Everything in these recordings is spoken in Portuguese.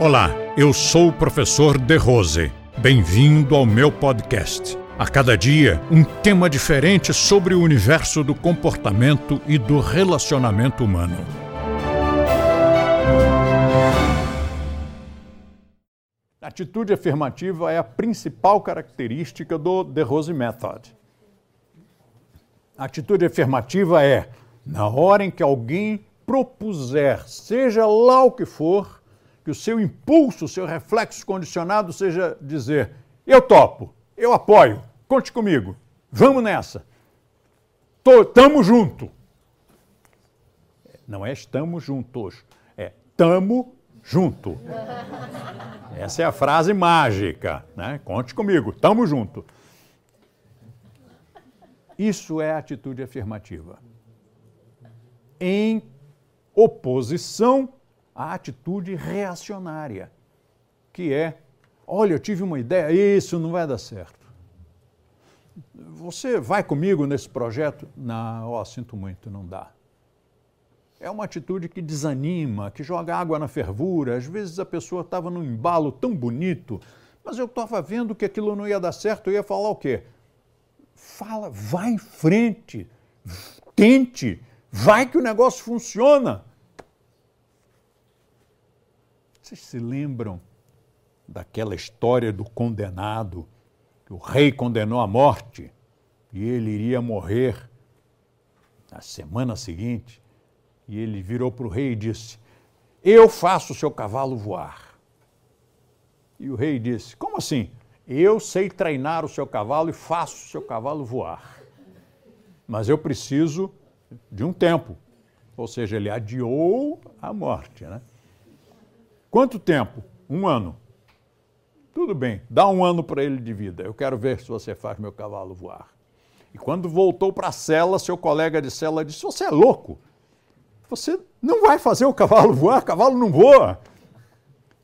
Olá, eu sou o professor De Rose. Bem-vindo ao meu podcast. A cada dia, um tema diferente sobre o universo do comportamento e do relacionamento humano. A atitude afirmativa é a principal característica do The Rose Method. A atitude afirmativa é, na hora em que alguém propuser, seja lá o que for, que o seu impulso, o seu reflexo condicionado seja dizer: eu topo, eu apoio, conte comigo, vamos nessa, Tô, tamo junto. Não é estamos juntos, é tamo junto. Essa é a frase mágica, né? Conte comigo, tamo junto. Isso é atitude afirmativa. Em oposição à atitude reacionária, que é: olha, eu tive uma ideia, isso não vai dar certo. Você vai comigo nesse projeto? Não, sinto muito, não dá. É uma atitude que desanima, que joga água na fervura. Às vezes a pessoa estava num embalo tão bonito, mas eu estava vendo que aquilo não ia dar certo. Eu ia falar o quê? Fala, vai em frente, tente, vai que o negócio funciona. Vocês se lembram daquela história do condenado, que o rei condenou à morte e ele iria morrer na semana seguinte? E ele virou para o rei e disse: Eu faço o seu cavalo voar. E o rei disse: Como assim? Eu sei treinar o seu cavalo e faço o seu cavalo voar. Mas eu preciso de um tempo. Ou seja, ele adiou a morte. Né? Quanto tempo? Um ano. Tudo bem, dá um ano para ele de vida. Eu quero ver se você faz meu cavalo voar. E quando voltou para a cela, seu colega de cela disse: Você é louco? Você não vai fazer o cavalo voar, o cavalo não voa.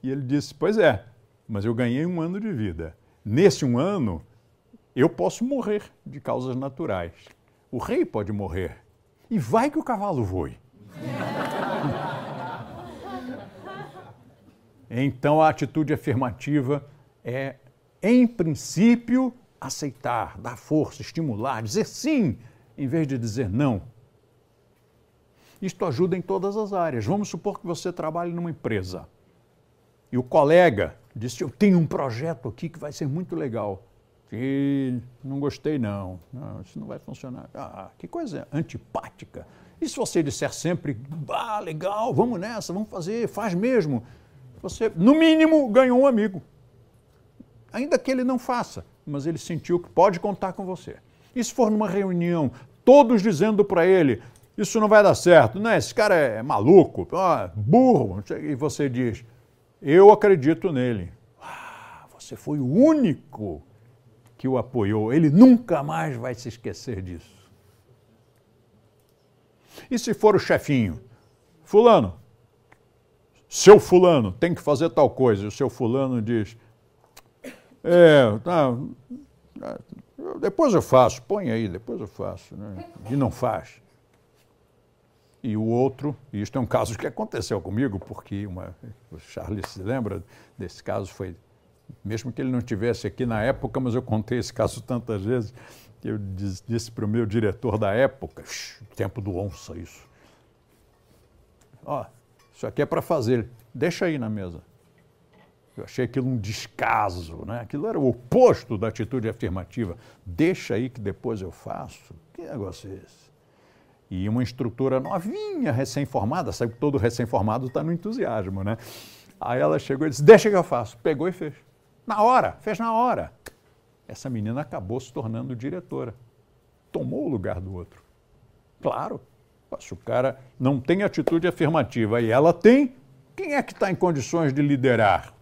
E ele disse: Pois é, mas eu ganhei um ano de vida. Nesse um ano, eu posso morrer de causas naturais. O rei pode morrer. E vai que o cavalo voe. Então a atitude afirmativa é, em princípio, aceitar, dar força, estimular, dizer sim, em vez de dizer não. Isto ajuda em todas as áreas. Vamos supor que você trabalhe numa empresa e o colega disse: Eu tenho um projeto aqui que vai ser muito legal. E não gostei, não. não. Isso não vai funcionar. Ah, que coisa antipática. E se você disser sempre: Ah, legal, vamos nessa, vamos fazer, faz mesmo você, no mínimo, ganhou um amigo. Ainda que ele não faça, mas ele sentiu que pode contar com você. E se for numa reunião, todos dizendo para ele: Isso não vai dar certo, né? esse cara é maluco, burro, e você diz: Eu acredito nele. Ah, você foi o único que o apoiou, ele nunca mais vai se esquecer disso. E se for o chefinho? Fulano, seu fulano tem que fazer tal coisa, e o seu fulano diz, é, tá, depois eu faço, põe aí, depois eu faço, né? e não faz. E o outro, e isto é um caso que aconteceu comigo, porque uma, o Charles se lembra desse caso, foi, mesmo que ele não estivesse aqui na época, mas eu contei esse caso tantas vezes, eu disse para o meu diretor da época, tempo do onça isso, ó, isso aqui é para fazer. Deixa aí na mesa. Eu achei aquilo um descaso, né? Aquilo era o oposto da atitude afirmativa. Deixa aí que depois eu faço. Que negócio é esse? E uma estrutura novinha, recém-formada, sabe que todo recém-formado está no entusiasmo, né? Aí ela chegou e disse: Deixa que eu faço. Pegou e fez. Na hora, fez na hora. Essa menina acabou se tornando diretora. Tomou o lugar do outro. Claro, se o cara não tem atitude afirmativa e ela tem, quem é que está em condições de liderar?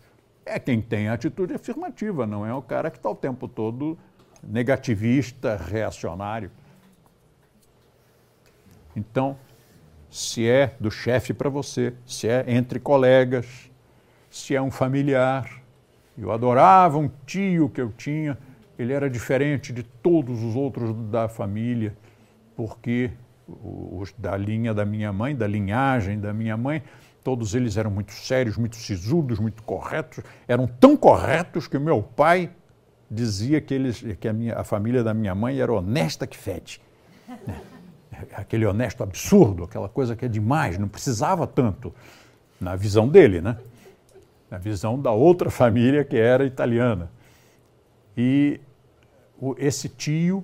É quem tem atitude afirmativa, não é o cara que está o tempo todo negativista, reacionário. Então, se é do chefe para você, se é entre colegas, se é um familiar. Eu adorava um tio que eu tinha, ele era diferente de todos os outros da família, porque os da linha da minha mãe, da linhagem da minha mãe, todos eles eram muito sérios, muito sisudos, muito corretos, eram tão corretos que o meu pai dizia que, eles, que a, minha, a família da minha mãe era honesta que fede. Né? Aquele honesto absurdo, aquela coisa que é demais, não precisava tanto, na visão dele, né? Na visão da outra família que era italiana. E esse tio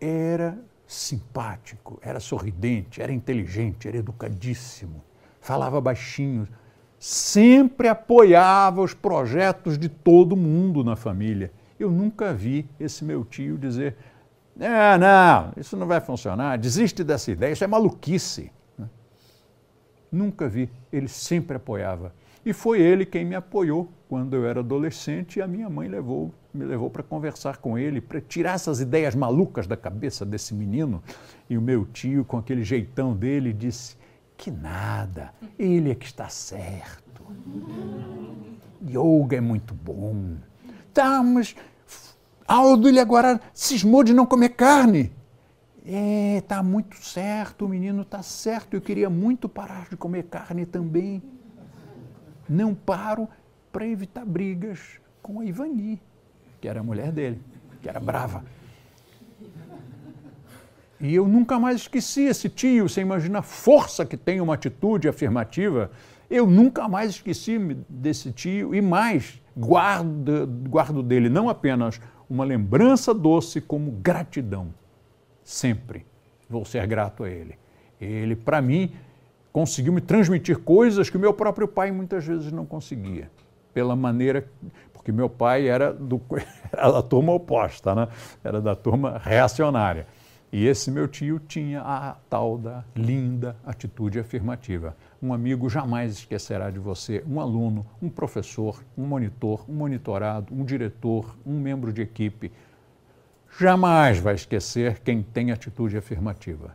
era simpático, era sorridente, era inteligente, era educadíssimo, falava baixinho, sempre apoiava os projetos de todo mundo na família. Eu nunca vi esse meu tio dizer: é, não, isso não vai funcionar, desiste dessa ideia, isso é maluquice. Né? Nunca vi, ele sempre apoiava. E foi ele quem me apoiou quando eu era adolescente e a minha mãe levou, me levou para conversar com ele, para tirar essas ideias malucas da cabeça desse menino. E o meu tio, com aquele jeitão dele, disse: Que nada, ele é que está certo. Yoga é muito bom. Tá, mas Aldo, ele agora cismou de não comer carne. É, tá muito certo, o menino tá certo. Eu queria muito parar de comer carne também. Não paro para evitar brigas com a Ivani, que era a mulher dele, que era brava. E eu nunca mais esqueci esse tio, você imagina a força que tem uma atitude afirmativa. Eu nunca mais esqueci desse tio e mais, guardo, guardo dele não apenas uma lembrança doce como gratidão. Sempre vou ser grato a ele. Ele, para mim, conseguiu me transmitir coisas que o meu próprio pai muitas vezes não conseguia. Pela maneira. Porque meu pai era, do, era da turma oposta, né? era da turma reacionária. E esse meu tio tinha a tal da linda atitude afirmativa. Um amigo jamais esquecerá de você, um aluno, um professor, um monitor, um monitorado, um diretor, um membro de equipe. Jamais vai esquecer quem tem atitude afirmativa.